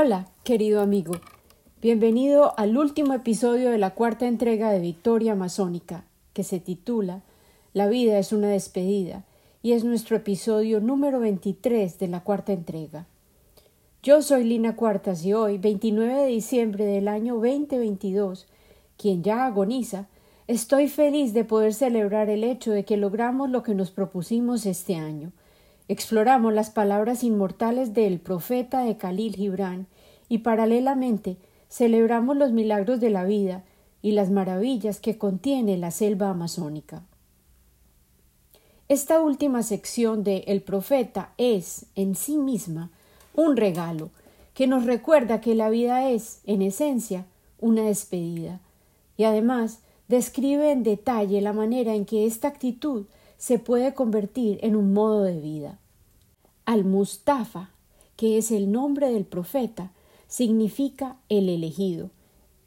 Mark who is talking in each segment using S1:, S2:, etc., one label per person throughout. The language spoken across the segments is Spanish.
S1: Hola, querido amigo. Bienvenido al último episodio de la cuarta entrega de Victoria Masónica, que se titula La vida es una despedida, y es nuestro episodio número 23 de la cuarta entrega. Yo soy Lina Cuartas y hoy, 29 de diciembre del año 2022, quien ya agoniza, estoy feliz de poder celebrar el hecho de que logramos lo que nos propusimos este año, Exploramos las palabras inmortales del profeta de Khalil Gibran y paralelamente celebramos los milagros de la vida y las maravillas que contiene la selva amazónica. Esta última sección de El profeta es, en sí misma, un regalo que nos recuerda que la vida es, en esencia, una despedida, y además describe en detalle la manera en que esta actitud se puede convertir en un modo de vida. Al-Mustafa, que es el nombre del profeta, significa el elegido,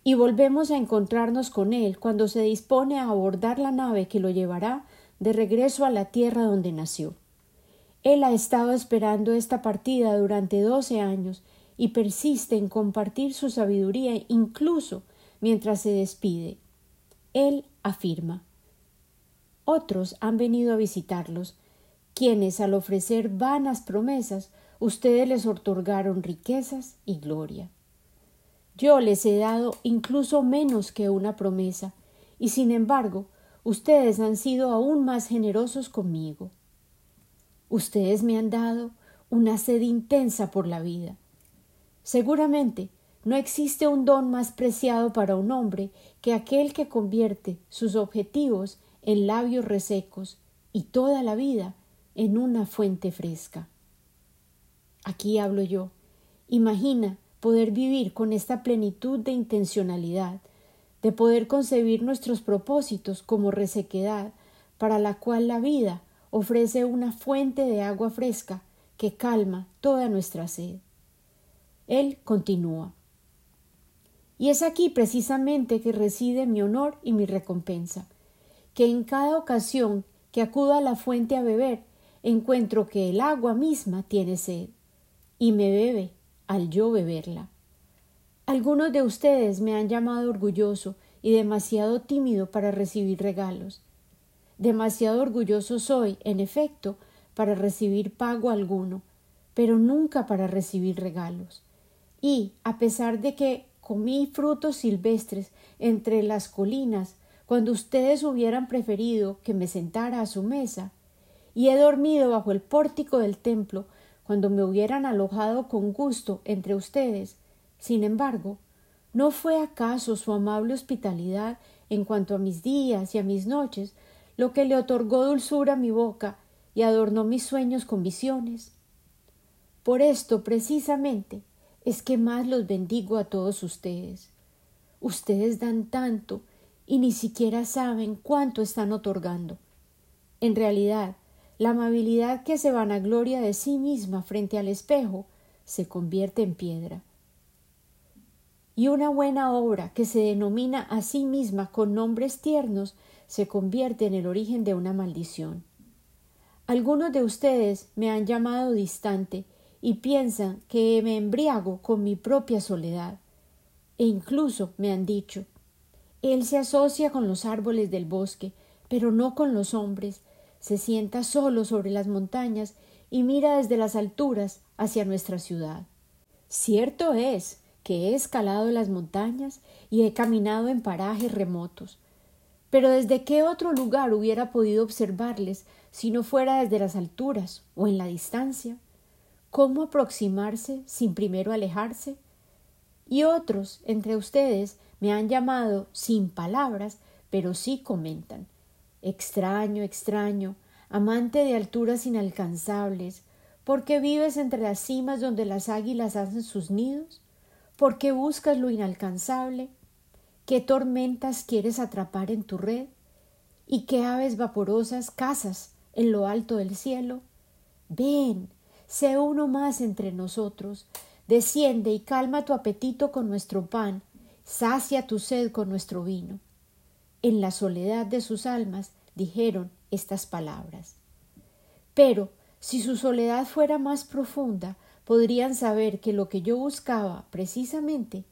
S1: y volvemos a encontrarnos con él cuando se dispone a abordar la nave que lo llevará de regreso a la tierra donde nació. Él ha estado esperando esta partida durante doce años y persiste en compartir su sabiduría incluso mientras se despide. Él afirma otros han venido a visitarlos, quienes al ofrecer vanas promesas ustedes les otorgaron riquezas y gloria. Yo les he dado incluso menos que una promesa, y sin embargo ustedes han sido aún más generosos conmigo. Ustedes me han dado una sed intensa por la vida. Seguramente no existe un don más preciado para un hombre que aquel que convierte sus objetivos en labios resecos y toda la vida en una fuente fresca. Aquí hablo yo. Imagina poder vivir con esta plenitud de intencionalidad, de poder concebir nuestros propósitos como resequedad, para la cual la vida ofrece una fuente de agua fresca que calma toda nuestra sed. Él continúa. Y es aquí precisamente que reside mi honor y mi recompensa que en cada ocasión que acudo a la fuente a beber, encuentro que el agua misma tiene sed, y me bebe al yo beberla. Algunos de ustedes me han llamado orgulloso y demasiado tímido para recibir regalos. Demasiado orgulloso soy, en efecto, para recibir pago alguno, pero nunca para recibir regalos. Y, a pesar de que comí frutos silvestres entre las colinas cuando ustedes hubieran preferido que me sentara a su mesa, y he dormido bajo el pórtico del templo cuando me hubieran alojado con gusto entre ustedes. Sin embargo, ¿no fue acaso su amable hospitalidad en cuanto a mis días y a mis noches lo que le otorgó dulzura a mi boca y adornó mis sueños con visiones? Por esto, precisamente, es que más los bendigo a todos ustedes. Ustedes dan tanto y ni siquiera saben cuánto están otorgando. En realidad, la amabilidad que se vanagloria de sí misma frente al espejo se convierte en piedra. Y una buena obra que se denomina a sí misma con nombres tiernos se convierte en el origen de una maldición. Algunos de ustedes me han llamado distante y piensan que me embriago con mi propia soledad, e incluso me han dicho él se asocia con los árboles del bosque, pero no con los hombres. Se sienta solo sobre las montañas y mira desde las alturas hacia nuestra ciudad. Cierto es que he escalado las montañas y he caminado en parajes remotos. Pero desde qué otro lugar hubiera podido observarles si no fuera desde las alturas o en la distancia? ¿Cómo aproximarse sin primero alejarse? Y otros entre ustedes me han llamado sin palabras, pero sí comentan. Extraño, extraño, amante de alturas inalcanzables, ¿por qué vives entre las cimas donde las águilas hacen sus nidos? ¿Por qué buscas lo inalcanzable? ¿Qué tormentas quieres atrapar en tu red? ¿Y qué aves vaporosas cazas en lo alto del cielo? Ven, sé uno más entre nosotros, desciende y calma tu apetito con nuestro pan, sacia tu sed con nuestro vino. En la soledad de sus almas dijeron estas palabras. Pero si su soledad fuera más profunda, podrían saber que lo que yo buscaba precisamente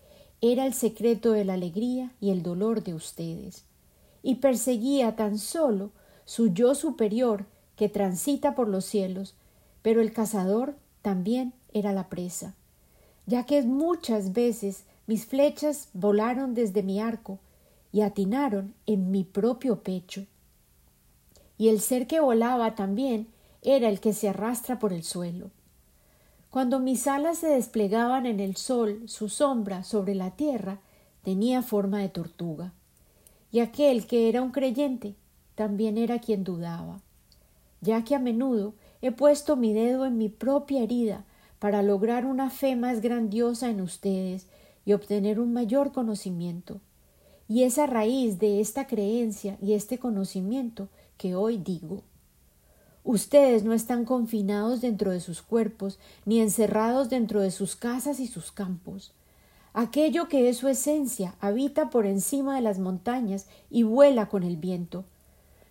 S1: era el secreto de la alegría y el dolor de ustedes, y perseguía tan solo su yo superior que transita por los cielos, pero el cazador también era la presa, ya que muchas veces mis flechas volaron desde mi arco y atinaron en mi propio pecho. Y el ser que volaba también era el que se arrastra por el suelo. Cuando mis alas se desplegaban en el sol, su sombra sobre la tierra tenía forma de tortuga. Y aquel que era un creyente también era quien dudaba, ya que a menudo he puesto mi dedo en mi propia herida para lograr una fe más grandiosa en ustedes y obtener un mayor conocimiento. Y es a raíz de esta creencia y este conocimiento que hoy digo Ustedes no están confinados dentro de sus cuerpos, ni encerrados dentro de sus casas y sus campos. Aquello que es su esencia habita por encima de las montañas y vuela con el viento.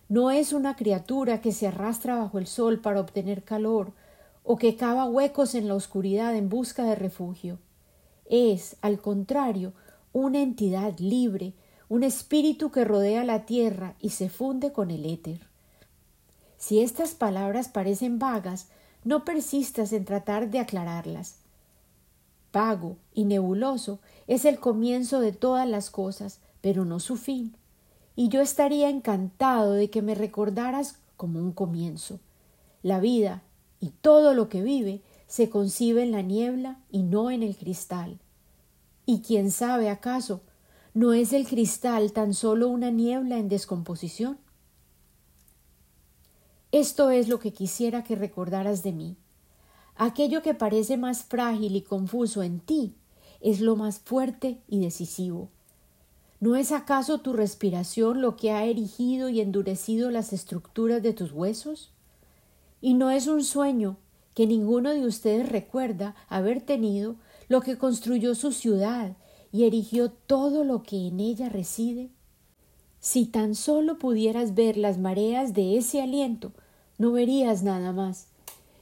S1: No es una criatura que se arrastra bajo el sol para obtener calor, o que cava huecos en la oscuridad en busca de refugio. Es, al contrario, una entidad libre, un espíritu que rodea la tierra y se funde con el éter. Si estas palabras parecen vagas, no persistas en tratar de aclararlas. Vago y nebuloso es el comienzo de todas las cosas, pero no su fin. Y yo estaría encantado de que me recordaras como un comienzo. La vida y todo lo que vive se concibe en la niebla y no en el cristal. Y quién sabe acaso, ¿no es el cristal tan solo una niebla en descomposición? Esto es lo que quisiera que recordaras de mí. Aquello que parece más frágil y confuso en ti es lo más fuerte y decisivo. ¿No es acaso tu respiración lo que ha erigido y endurecido las estructuras de tus huesos? ¿Y no es un sueño que ninguno de ustedes recuerda haber tenido lo que construyó su ciudad y erigió todo lo que en ella reside? Si tan solo pudieras ver las mareas de ese aliento, no verías nada más.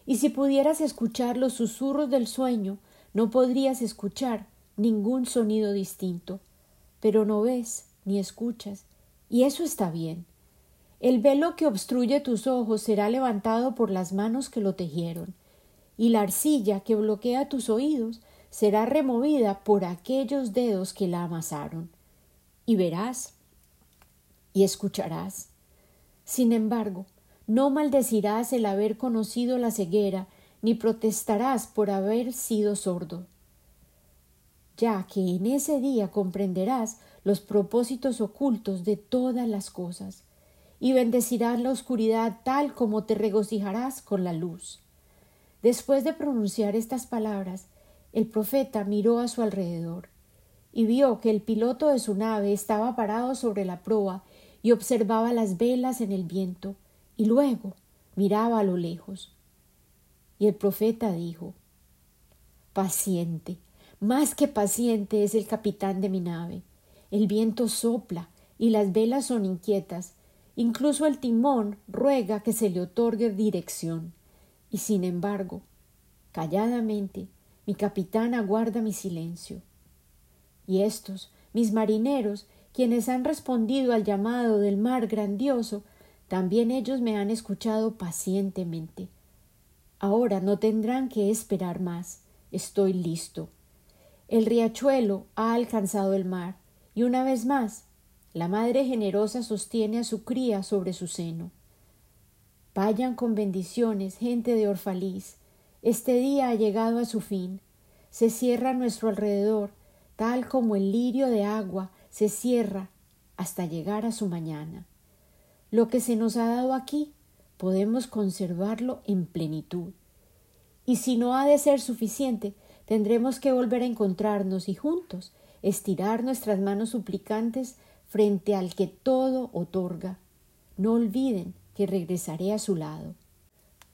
S1: Y si pudieras escuchar los susurros del sueño, no podrías escuchar ningún sonido distinto. Pero no ves ni escuchas, y eso está bien. El velo que obstruye tus ojos será levantado por las manos que lo tejieron, y la arcilla que bloquea tus oídos será removida por aquellos dedos que la amasaron. Y verás y escucharás. Sin embargo, no maldecirás el haber conocido la ceguera, ni protestarás por haber sido sordo, ya que en ese día comprenderás los propósitos ocultos de todas las cosas, y bendecirás la oscuridad tal como te regocijarás con la luz. Después de pronunciar estas palabras, el profeta miró a su alrededor y vio que el piloto de su nave estaba parado sobre la proa y observaba las velas en el viento, y luego miraba a lo lejos. Y el profeta dijo Paciente, más que paciente es el capitán de mi nave. El viento sopla y las velas son inquietas. Incluso el timón ruega que se le otorgue dirección. Y sin embargo, calladamente, mi capitán aguarda mi silencio. Y estos, mis marineros, quienes han respondido al llamado del mar grandioso, también ellos me han escuchado pacientemente. Ahora no tendrán que esperar más. Estoy listo. El riachuelo ha alcanzado el mar, y una vez más la madre generosa sostiene a su cría sobre su seno. Vayan con bendiciones, gente de Orfalís. Este día ha llegado a su fin. Se cierra a nuestro alrededor, tal como el lirio de agua se cierra hasta llegar a su mañana. Lo que se nos ha dado aquí podemos conservarlo en plenitud. Y si no ha de ser suficiente, tendremos que volver a encontrarnos y juntos estirar nuestras manos suplicantes frente al que todo otorga. No olviden que regresaré a su lado.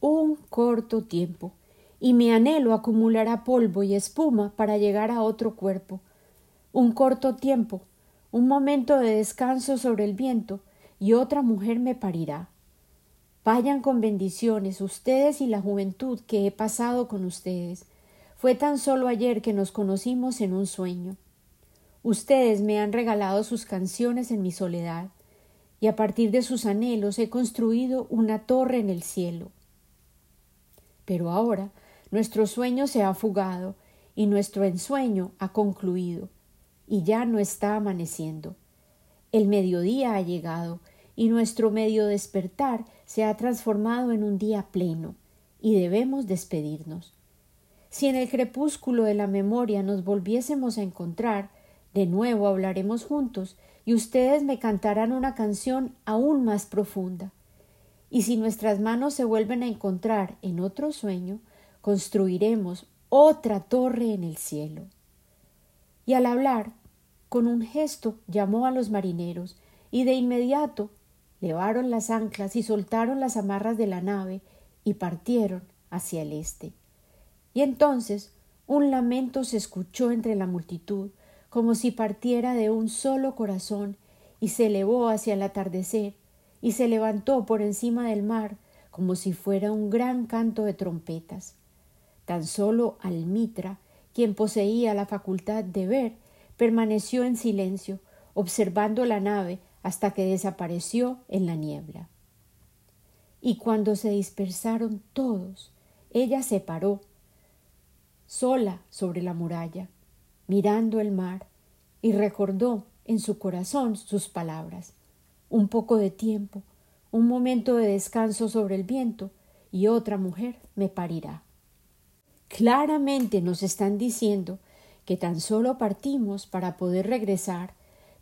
S1: Un corto tiempo, y mi anhelo acumulará polvo y espuma para llegar a otro cuerpo. Un corto tiempo, un momento de descanso sobre el viento, y otra mujer me parirá. Vayan con bendiciones ustedes y la juventud que he pasado con ustedes, Fue tan solo ayer que nos conocimos en un sueño. Ustedes me han regalado sus canciones en mi soledad, y a partir de sus anhelos he construido una torre en el cielo. Pero ahora nuestro sueño se ha fugado y nuestro ensueño ha concluido, y ya no está amaneciendo. El mediodía ha llegado, y nuestro medio despertar se ha transformado en un día pleno, y debemos despedirnos. Si en el crepúsculo de la memoria nos volviésemos a encontrar, de nuevo hablaremos juntos y ustedes me cantarán una canción aún más profunda. Y si nuestras manos se vuelven a encontrar en otro sueño, construiremos otra torre en el cielo. Y al hablar, con un gesto llamó a los marineros, y de inmediato levaron las anclas y soltaron las amarras de la nave y partieron hacia el este. Y entonces un lamento se escuchó entre la multitud, como si partiera de un solo corazón, y se elevó hacia el atardecer, y se levantó por encima del mar, como si fuera un gran canto de trompetas. Tan solo Almitra, quien poseía la facultad de ver, permaneció en silencio, observando la nave hasta que desapareció en la niebla. Y cuando se dispersaron todos, ella se paró sola sobre la muralla, mirando el mar, y recordó en su corazón sus palabras. Un poco de tiempo, un momento de descanso sobre el viento, y otra mujer me parirá. Claramente nos están diciendo que tan solo partimos para poder regresar,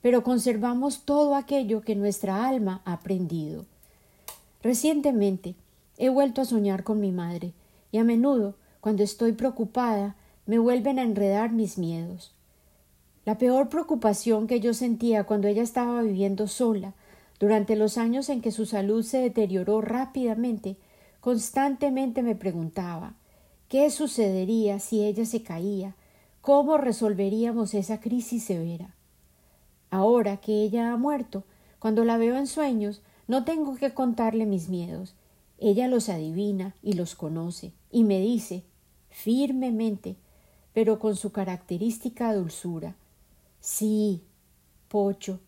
S1: pero conservamos todo aquello que nuestra alma ha aprendido. Recientemente he vuelto a soñar con mi madre, y a menudo cuando estoy preocupada, me vuelven a enredar mis miedos. La peor preocupación que yo sentía cuando ella estaba viviendo sola, durante los años en que su salud se deterioró rápidamente, constantemente me preguntaba qué sucedería si ella se caía, cómo resolveríamos esa crisis severa. Ahora que ella ha muerto, cuando la veo en sueños, no tengo que contarle mis miedos. Ella los adivina y los conoce, y me dice firmemente, pero con su característica dulzura. Sí, Pocho,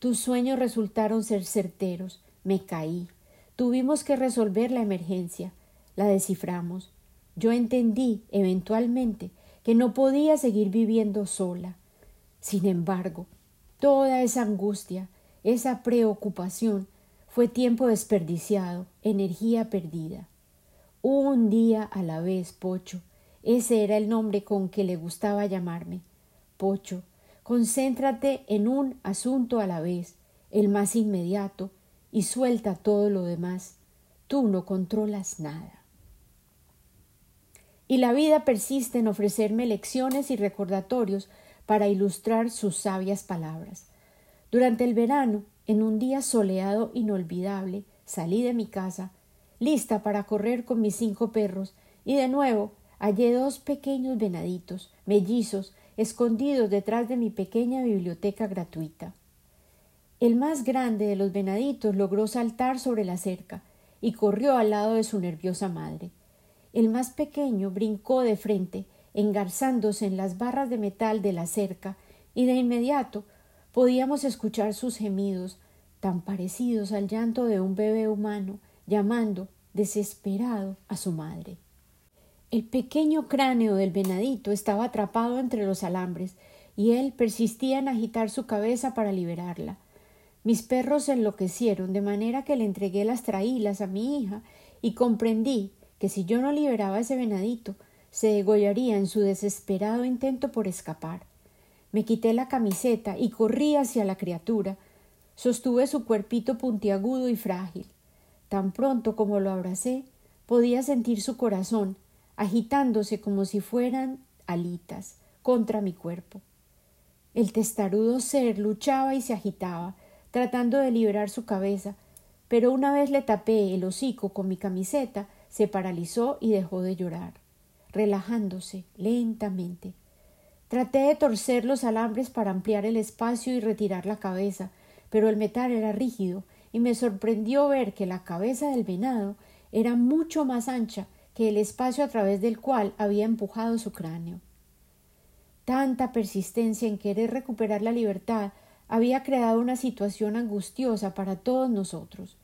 S1: tus sueños resultaron ser certeros. Me caí. Tuvimos que resolver la emergencia. La desciframos. Yo entendí, eventualmente, que no podía seguir viviendo sola. Sin embargo, toda esa angustia, esa preocupación, fue tiempo desperdiciado, energía perdida. Un día a la vez, Pocho, ese era el nombre con que le gustaba llamarme. Pocho, concéntrate en un asunto a la vez, el más inmediato, y suelta todo lo demás. Tú no controlas nada. Y la vida persiste en ofrecerme lecciones y recordatorios para ilustrar sus sabias palabras. Durante el verano, en un día soleado inolvidable, salí de mi casa, lista para correr con mis cinco perros, y de nuevo hallé dos pequeños venaditos, mellizos, escondidos detrás de mi pequeña biblioteca gratuita. El más grande de los venaditos logró saltar sobre la cerca y corrió al lado de su nerviosa madre. El más pequeño brincó de frente, engarzándose en las barras de metal de la cerca, y de inmediato podíamos escuchar sus gemidos, tan parecidos al llanto de un bebé humano, llamando desesperado a su madre. El pequeño cráneo del venadito estaba atrapado entre los alambres, y él persistía en agitar su cabeza para liberarla. Mis perros se enloquecieron, de manera que le entregué las traílas a mi hija, y comprendí que si yo no liberaba ese venadito, se degollaría en su desesperado intento por escapar. Me quité la camiseta y corrí hacia la criatura. Sostuve su cuerpito puntiagudo y frágil. Tan pronto como lo abracé, podía sentir su corazón, agitándose como si fueran alitas contra mi cuerpo. El testarudo ser luchaba y se agitaba, tratando de liberar su cabeza, pero una vez le tapé el hocico con mi camiseta, se paralizó y dejó de llorar, relajándose lentamente. Traté de torcer los alambres para ampliar el espacio y retirar la cabeza, pero el metal era rígido y me sorprendió ver que la cabeza del venado era mucho más ancha que el espacio a través del cual había empujado su cráneo. Tanta persistencia en querer recuperar la libertad había creado una situación angustiosa para todos nosotros.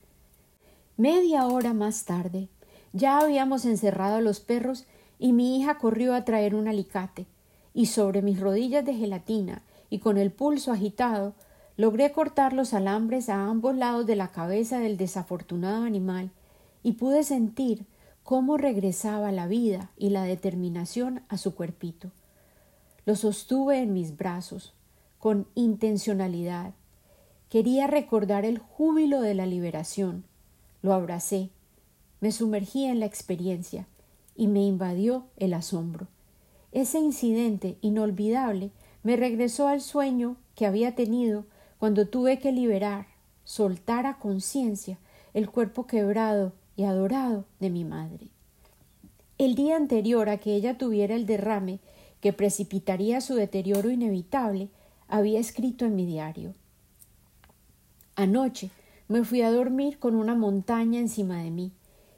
S1: Media hora más tarde, ya habíamos encerrado a los perros y mi hija corrió a traer un alicate, y sobre mis rodillas de gelatina y con el pulso agitado, logré cortar los alambres a ambos lados de la cabeza del desafortunado animal y pude sentir cómo regresaba la vida y la determinación a su cuerpito. Lo sostuve en mis brazos, con intencionalidad. Quería recordar el júbilo de la liberación. Lo abracé, me sumergí en la experiencia y me invadió el asombro. Ese incidente inolvidable me regresó al sueño que había tenido cuando tuve que liberar, soltar a conciencia el cuerpo quebrado y adorado de mi madre. El día anterior a que ella tuviera el derrame que precipitaría su deterioro inevitable, había escrito en mi diario. Anoche me fui a dormir con una montaña encima de mí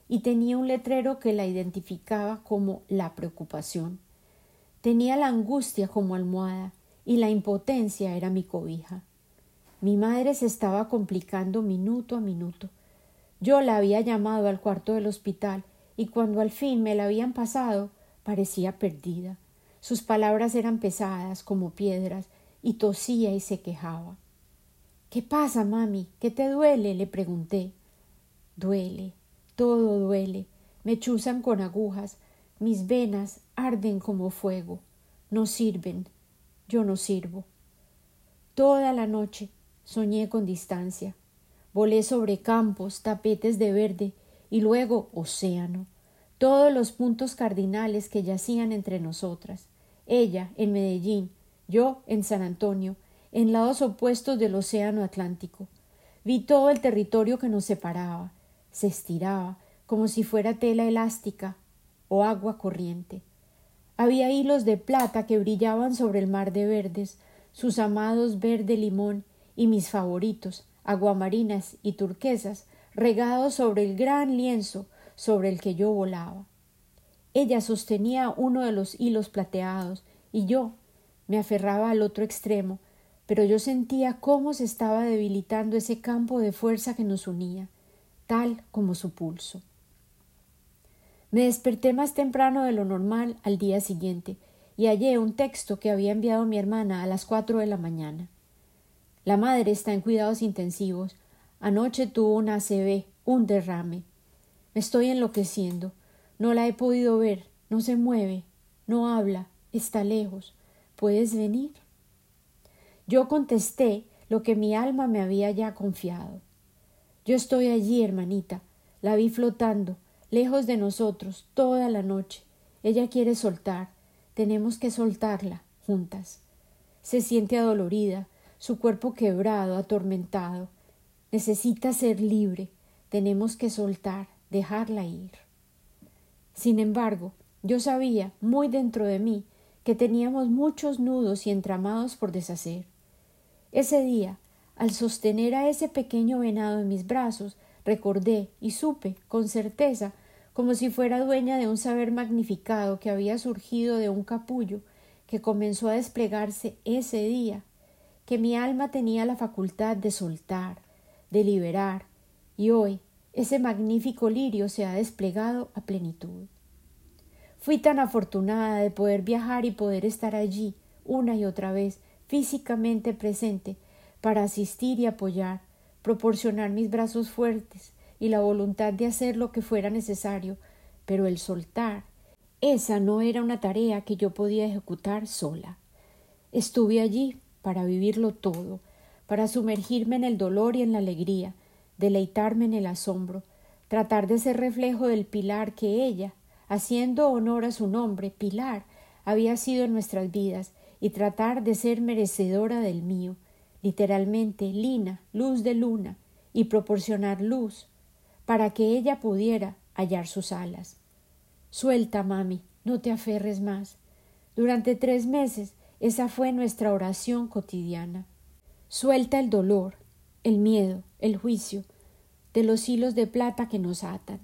S1: y tenía un letrero que la identificaba como la preocupación. Tenía la angustia como almohada y la impotencia era mi cobija. Mi madre se estaba complicando minuto a minuto. Yo la había llamado al cuarto del hospital y cuando al fin me la habían pasado parecía perdida. Sus palabras eran pesadas como piedras y tosía y se quejaba. ¿Qué pasa, mami? ¿Qué te duele? le pregunté. Duele, todo duele. Me chuzan con agujas, mis venas arden como fuego. No sirven, yo no sirvo. Toda la noche soñé con distancia. Volé sobre campos, tapetes de verde y luego océano todos los puntos cardinales que yacían entre nosotras, ella en Medellín, yo en San Antonio, en lados opuestos del océano Atlántico. Vi todo el territorio que nos separaba, se estiraba como si fuera tela elástica o agua corriente. Había hilos de plata que brillaban sobre el mar de verdes, sus amados verde limón y mis favoritos, aguamarinas y turquesas, regados sobre el gran lienzo sobre el que yo volaba. Ella sostenía uno de los hilos plateados y yo me aferraba al otro extremo, pero yo sentía cómo se estaba debilitando ese campo de fuerza que nos unía, tal como su pulso. Me desperté más temprano de lo normal al día siguiente y hallé un texto que había enviado mi hermana a las cuatro de la mañana. La madre está en cuidados intensivos. Anoche tuvo una ACV, un derrame. Me estoy enloqueciendo. No la he podido ver. No se mueve. No habla. Está lejos. ¿Puedes venir? Yo contesté lo que mi alma me había ya confiado. Yo estoy allí, hermanita. La vi flotando, lejos de nosotros, toda la noche. Ella quiere soltar. Tenemos que soltarla, juntas. Se siente adolorida, su cuerpo quebrado, atormentado. Necesita ser libre. Tenemos que soltar dejarla ir. Sin embargo, yo sabía, muy dentro de mí, que teníamos muchos nudos y entramados por deshacer. Ese día, al sostener a ese pequeño venado en mis brazos, recordé y supe, con certeza, como si fuera dueña de un saber magnificado que había surgido de un capullo que comenzó a desplegarse ese día, que mi alma tenía la facultad de soltar, de liberar, y hoy, ese magnífico lirio se ha desplegado a plenitud. Fui tan afortunada de poder viajar y poder estar allí una y otra vez, físicamente presente, para asistir y apoyar, proporcionar mis brazos fuertes y la voluntad de hacer lo que fuera necesario, pero el soltar, esa no era una tarea que yo podía ejecutar sola. Estuve allí para vivirlo todo, para sumergirme en el dolor y en la alegría, deleitarme en el asombro, tratar de ser reflejo del pilar que ella, haciendo honor a su nombre, pilar, había sido en nuestras vidas, y tratar de ser merecedora del mío, literalmente lina, luz de luna, y proporcionar luz, para que ella pudiera hallar sus alas. Suelta, mami, no te aferres más. Durante tres meses esa fue nuestra oración cotidiana. Suelta el dolor, el miedo, el juicio, de los hilos de plata que nos atan.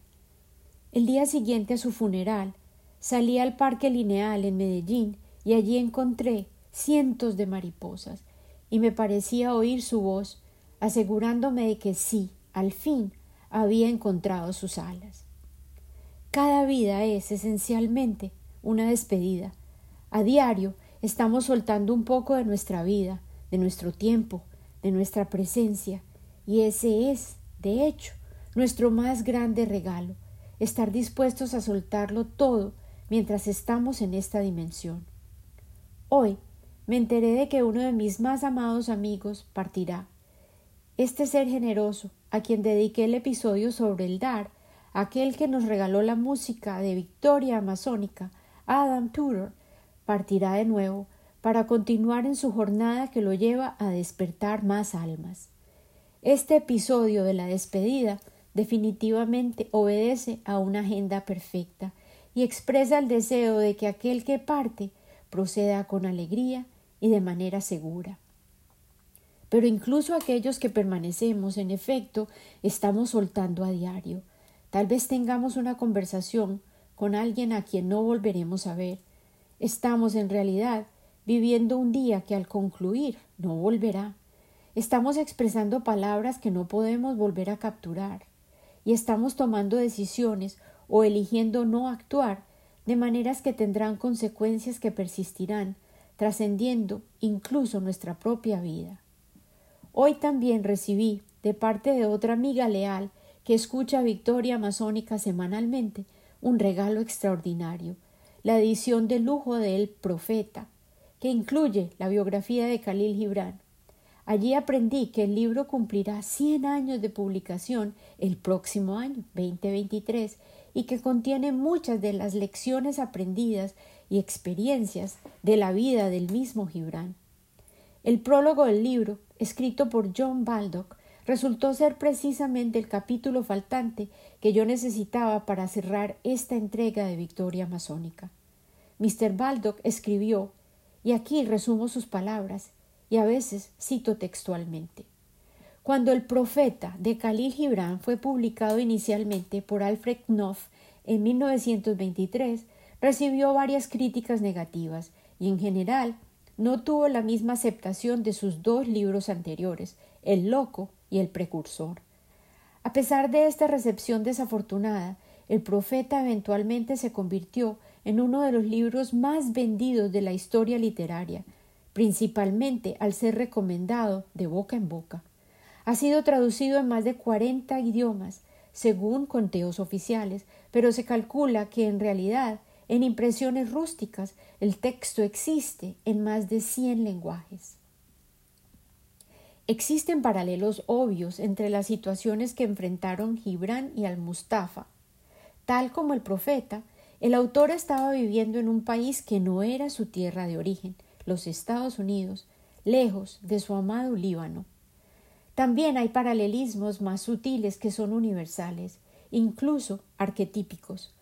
S1: El día siguiente a su funeral, salí al Parque Lineal en Medellín y allí encontré cientos de mariposas y me parecía oír su voz asegurándome de que sí, al fin, había encontrado sus alas. Cada vida es esencialmente una despedida. A diario estamos soltando un poco de nuestra vida, de nuestro tiempo, de nuestra presencia, y ese es, de hecho, nuestro más grande regalo, estar dispuestos a soltarlo todo mientras estamos en esta dimensión. Hoy me enteré de que uno de mis más amados amigos partirá. Este ser generoso, a quien dediqué el episodio sobre el dar, aquel que nos regaló la música de Victoria Amazónica, Adam Tudor, partirá de nuevo para continuar en su jornada que lo lleva a despertar más almas. Este episodio de la despedida definitivamente obedece a una agenda perfecta y expresa el deseo de que aquel que parte proceda con alegría y de manera segura. Pero incluso aquellos que permanecemos, en efecto, estamos soltando a diario. Tal vez tengamos una conversación con alguien a quien no volveremos a ver. Estamos en realidad viviendo un día que al concluir no volverá. Estamos expresando palabras que no podemos volver a capturar y estamos tomando decisiones o eligiendo no actuar de maneras que tendrán consecuencias que persistirán, trascendiendo incluso nuestra propia vida. Hoy también recibí, de parte de otra amiga leal que escucha Victoria Masónica semanalmente, un regalo extraordinario, la edición de lujo de El Profeta, que incluye la biografía de Khalil Gibran. Allí aprendí que el libro cumplirá 100 años de publicación el próximo año, 2023, y que contiene muchas de las lecciones aprendidas y experiencias de la vida del mismo Gibran. El prólogo del libro, escrito por John Baldock, resultó ser precisamente el capítulo faltante que yo necesitaba para cerrar esta entrega de Victoria Masónica. Mr. Baldock escribió, y aquí resumo sus palabras, y a veces cito textualmente. Cuando el profeta de Khalil Gibran fue publicado inicialmente por Alfred Knopf en 1923, recibió varias críticas negativas y en general no tuvo la misma aceptación de sus dos libros anteriores, El Loco y El Precursor. A pesar de esta recepción desafortunada, el profeta eventualmente se convirtió en uno de los libros más vendidos de la historia literaria, principalmente al ser recomendado de boca en boca. Ha sido traducido en más de 40 idiomas, según conteos oficiales, pero se calcula que en realidad, en impresiones rústicas, el texto existe en más de 100 lenguajes. Existen paralelos obvios entre las situaciones que enfrentaron Gibran y al-Mustafa. Tal como el profeta, el autor estaba viviendo en un país que no era su tierra de origen, los Estados Unidos, lejos de su amado Líbano. También hay paralelismos más sutiles que son universales, incluso arquetípicos.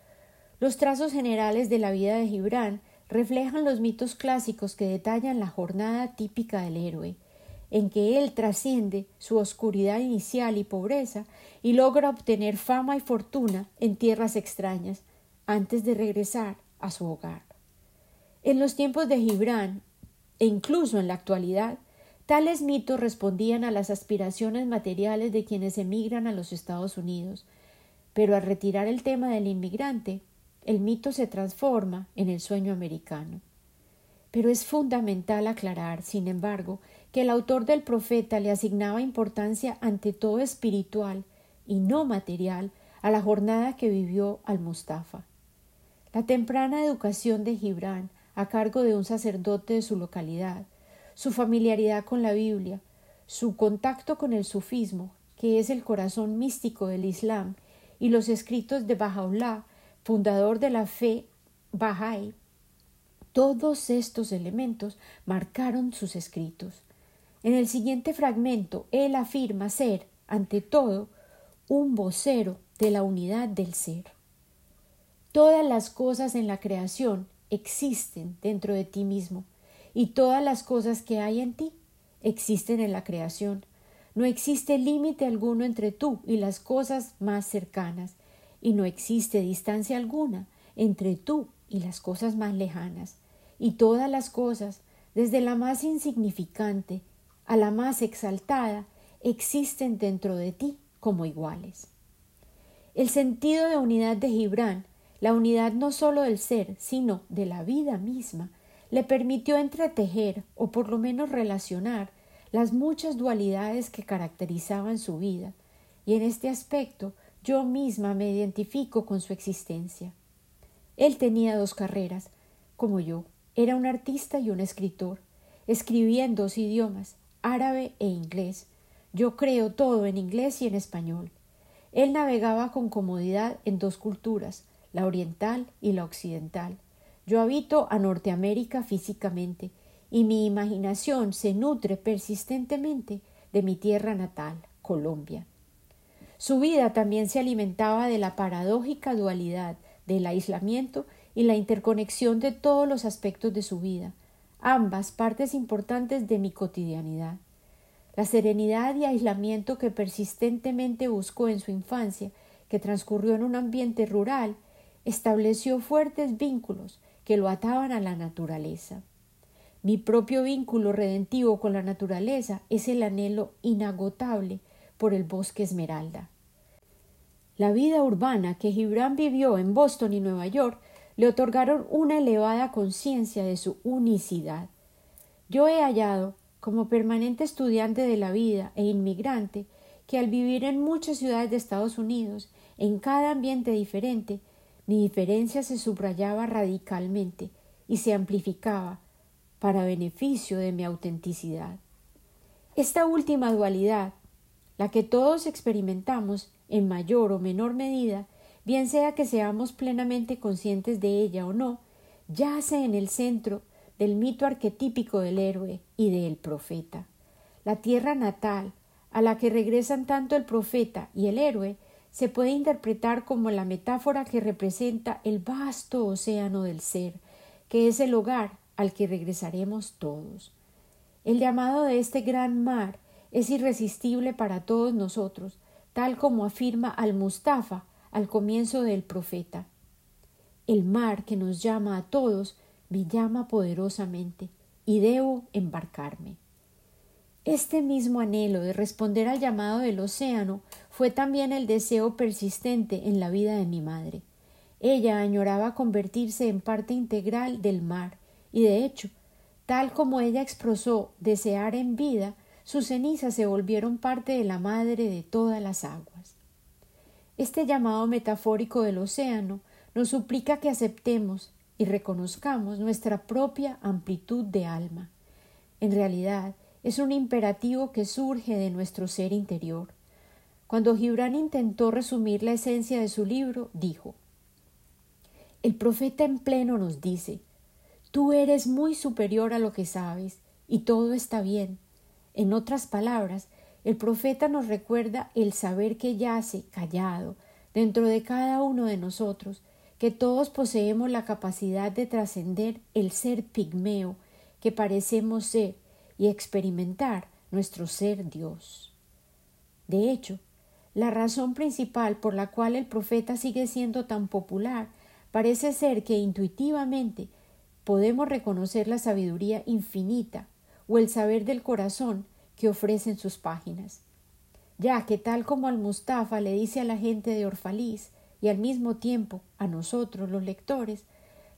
S1: Los trazos generales de la vida de Gibran reflejan los mitos clásicos que detallan la jornada típica del héroe, en que él trasciende su oscuridad inicial y pobreza y logra obtener fama y fortuna en tierras extrañas antes de regresar a su hogar. En los tiempos de Gibran, e incluso en la actualidad, Tales mitos respondían a las aspiraciones materiales de quienes emigran a los Estados Unidos, pero al retirar el tema del inmigrante, el mito se transforma en el sueño americano. Pero es fundamental aclarar, sin embargo, que el autor del profeta le asignaba importancia ante todo espiritual y no material a la jornada que vivió al Mustafa. La temprana educación de Gibran, a cargo de un sacerdote de su localidad, su familiaridad con la Biblia, su contacto con el sufismo, que es el corazón místico del Islam, y los escritos de Baha'u'llah, fundador de la fe Baha'i, todos estos elementos marcaron sus escritos. En el siguiente fragmento, él afirma ser, ante todo, un vocero de la unidad del ser. Todas las cosas en la creación existen dentro de ti mismo, y todas las cosas que hay en ti existen en la creación. No existe límite alguno entre tú y las cosas más cercanas. y no existe distancia alguna entre tú y las cosas más lejanas, y todas las cosas, desde la más insignificante a la más exaltada, existen dentro de ti como iguales. El sentido de unidad de Gibran, la unidad no sólo del ser, sino de la vida misma, le permitió entretejer, o por lo menos relacionar, las muchas dualidades que caracterizaban su vida, y en este aspecto yo misma me identifico con su existencia. Él tenía dos carreras, como yo, era un artista y un escritor, escribía en dos idiomas, árabe e inglés. Yo creo todo en inglés y en español. Él navegaba con comodidad en dos culturas, la oriental y la occidental. Yo habito a Norteamérica físicamente, y mi imaginación se nutre persistentemente de mi tierra natal, Colombia. Su vida también se alimentaba de la paradójica dualidad del aislamiento y la interconexión de todos los aspectos de su vida, ambas partes importantes de mi cotidianidad. La serenidad y aislamiento que persistentemente buscó en su infancia, que transcurrió en un ambiente rural, estableció fuertes vínculos que lo ataban a la naturaleza. Mi propio vínculo redentivo con la naturaleza es el anhelo inagotable por el bosque esmeralda. La vida urbana que Gibran vivió en Boston y Nueva York le otorgaron una elevada conciencia de su unicidad. Yo he hallado, como permanente estudiante de la vida e inmigrante, que al vivir en muchas ciudades de Estados Unidos, en cada ambiente diferente, mi diferencia se subrayaba radicalmente y se amplificaba para beneficio de mi autenticidad. Esta última dualidad, la que todos experimentamos, en mayor o menor medida, bien sea que seamos plenamente conscientes de ella o no, yace en el centro del mito arquetípico del héroe y del profeta. La tierra natal, a la que regresan tanto el profeta y el héroe, se puede interpretar como la metáfora que representa el vasto océano del ser, que es el hogar al que regresaremos todos. El llamado de este gran mar es irresistible para todos nosotros, tal como afirma al-Mustafa al comienzo del profeta. El mar que nos llama a todos me llama poderosamente y debo embarcarme. Este mismo anhelo de responder al llamado del océano fue también el deseo persistente en la vida de mi madre. Ella añoraba convertirse en parte integral del mar, y de hecho, tal como ella expresó desear en vida, sus cenizas se volvieron parte de la madre de todas las aguas. Este llamado metafórico del océano nos suplica que aceptemos y reconozcamos nuestra propia amplitud de alma. En realidad, es un imperativo que surge de nuestro ser interior. Cuando Gibran intentó resumir la esencia de su libro, dijo El profeta en pleno nos dice Tú eres muy superior a lo que sabes, y todo está bien, en otras palabras, el profeta nos recuerda el saber que yace callado dentro de cada uno de nosotros, que todos poseemos la capacidad de trascender el ser pigmeo que parecemos ser y experimentar nuestro ser Dios. De hecho, la razón principal por la cual el profeta sigue siendo tan popular parece ser que intuitivamente podemos reconocer la sabiduría infinita o el saber del corazón que ofrecen sus páginas. Ya que tal como al Mustafa le dice a la gente de Orfaliz y al mismo tiempo a nosotros los lectores,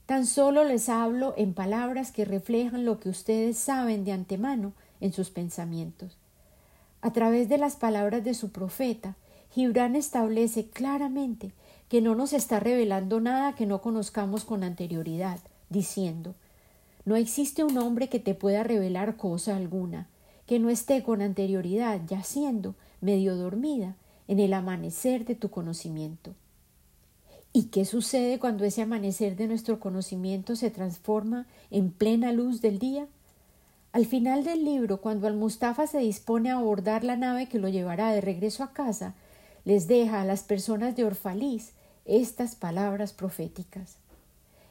S1: tan solo les hablo en palabras que reflejan lo que ustedes saben de antemano en sus pensamientos. A través de las palabras de su profeta, Gibran establece claramente que no nos está revelando nada que no conozcamos con anterioridad, diciendo no existe un hombre que te pueda revelar cosa alguna, que no esté con anterioridad yaciendo, medio dormida, en el amanecer de tu conocimiento. ¿Y qué sucede cuando ese amanecer de nuestro conocimiento se transforma en plena luz del día? Al final del libro, cuando Al-Mustafa se dispone a abordar la nave que lo llevará de regreso a casa, les deja a las personas de Orfaliz estas palabras proféticas.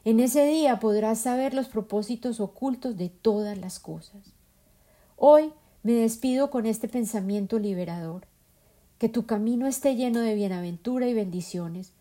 S1: En ese día podrás saber los propósitos ocultos de todas las cosas. Hoy me despido con este pensamiento liberador. Que tu camino esté lleno de bienaventura y bendiciones.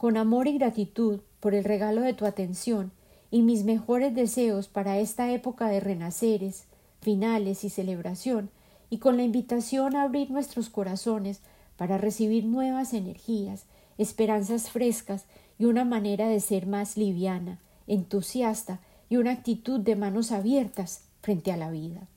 S1: Con amor y gratitud por el regalo de tu atención y mis mejores deseos para esta época de renaceres, finales y celebración, y con la invitación a abrir nuestros corazones para recibir nuevas energías, esperanzas frescas y una manera de ser más liviana, entusiasta y una actitud de manos abiertas frente a la vida.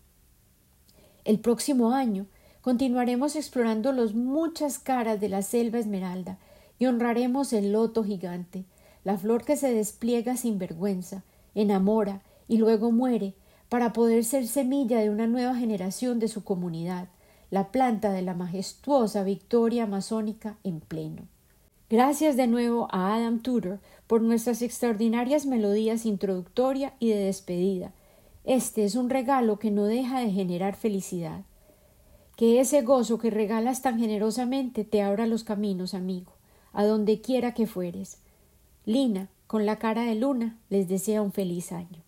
S1: El próximo año continuaremos explorando las muchas caras de la selva esmeralda y honraremos el loto gigante, la flor que se despliega sin vergüenza, enamora y luego muere para poder ser semilla de una nueva generación de su comunidad, la planta de la majestuosa victoria amazónica en pleno. Gracias de nuevo a Adam Tudor por nuestras extraordinarias melodías introductoria y de despedida. Este es un regalo que no deja de generar felicidad. Que ese gozo que regalas tan generosamente te abra los caminos, amigo, a donde quiera que fueres. Lina, con la cara de luna, les desea un feliz año.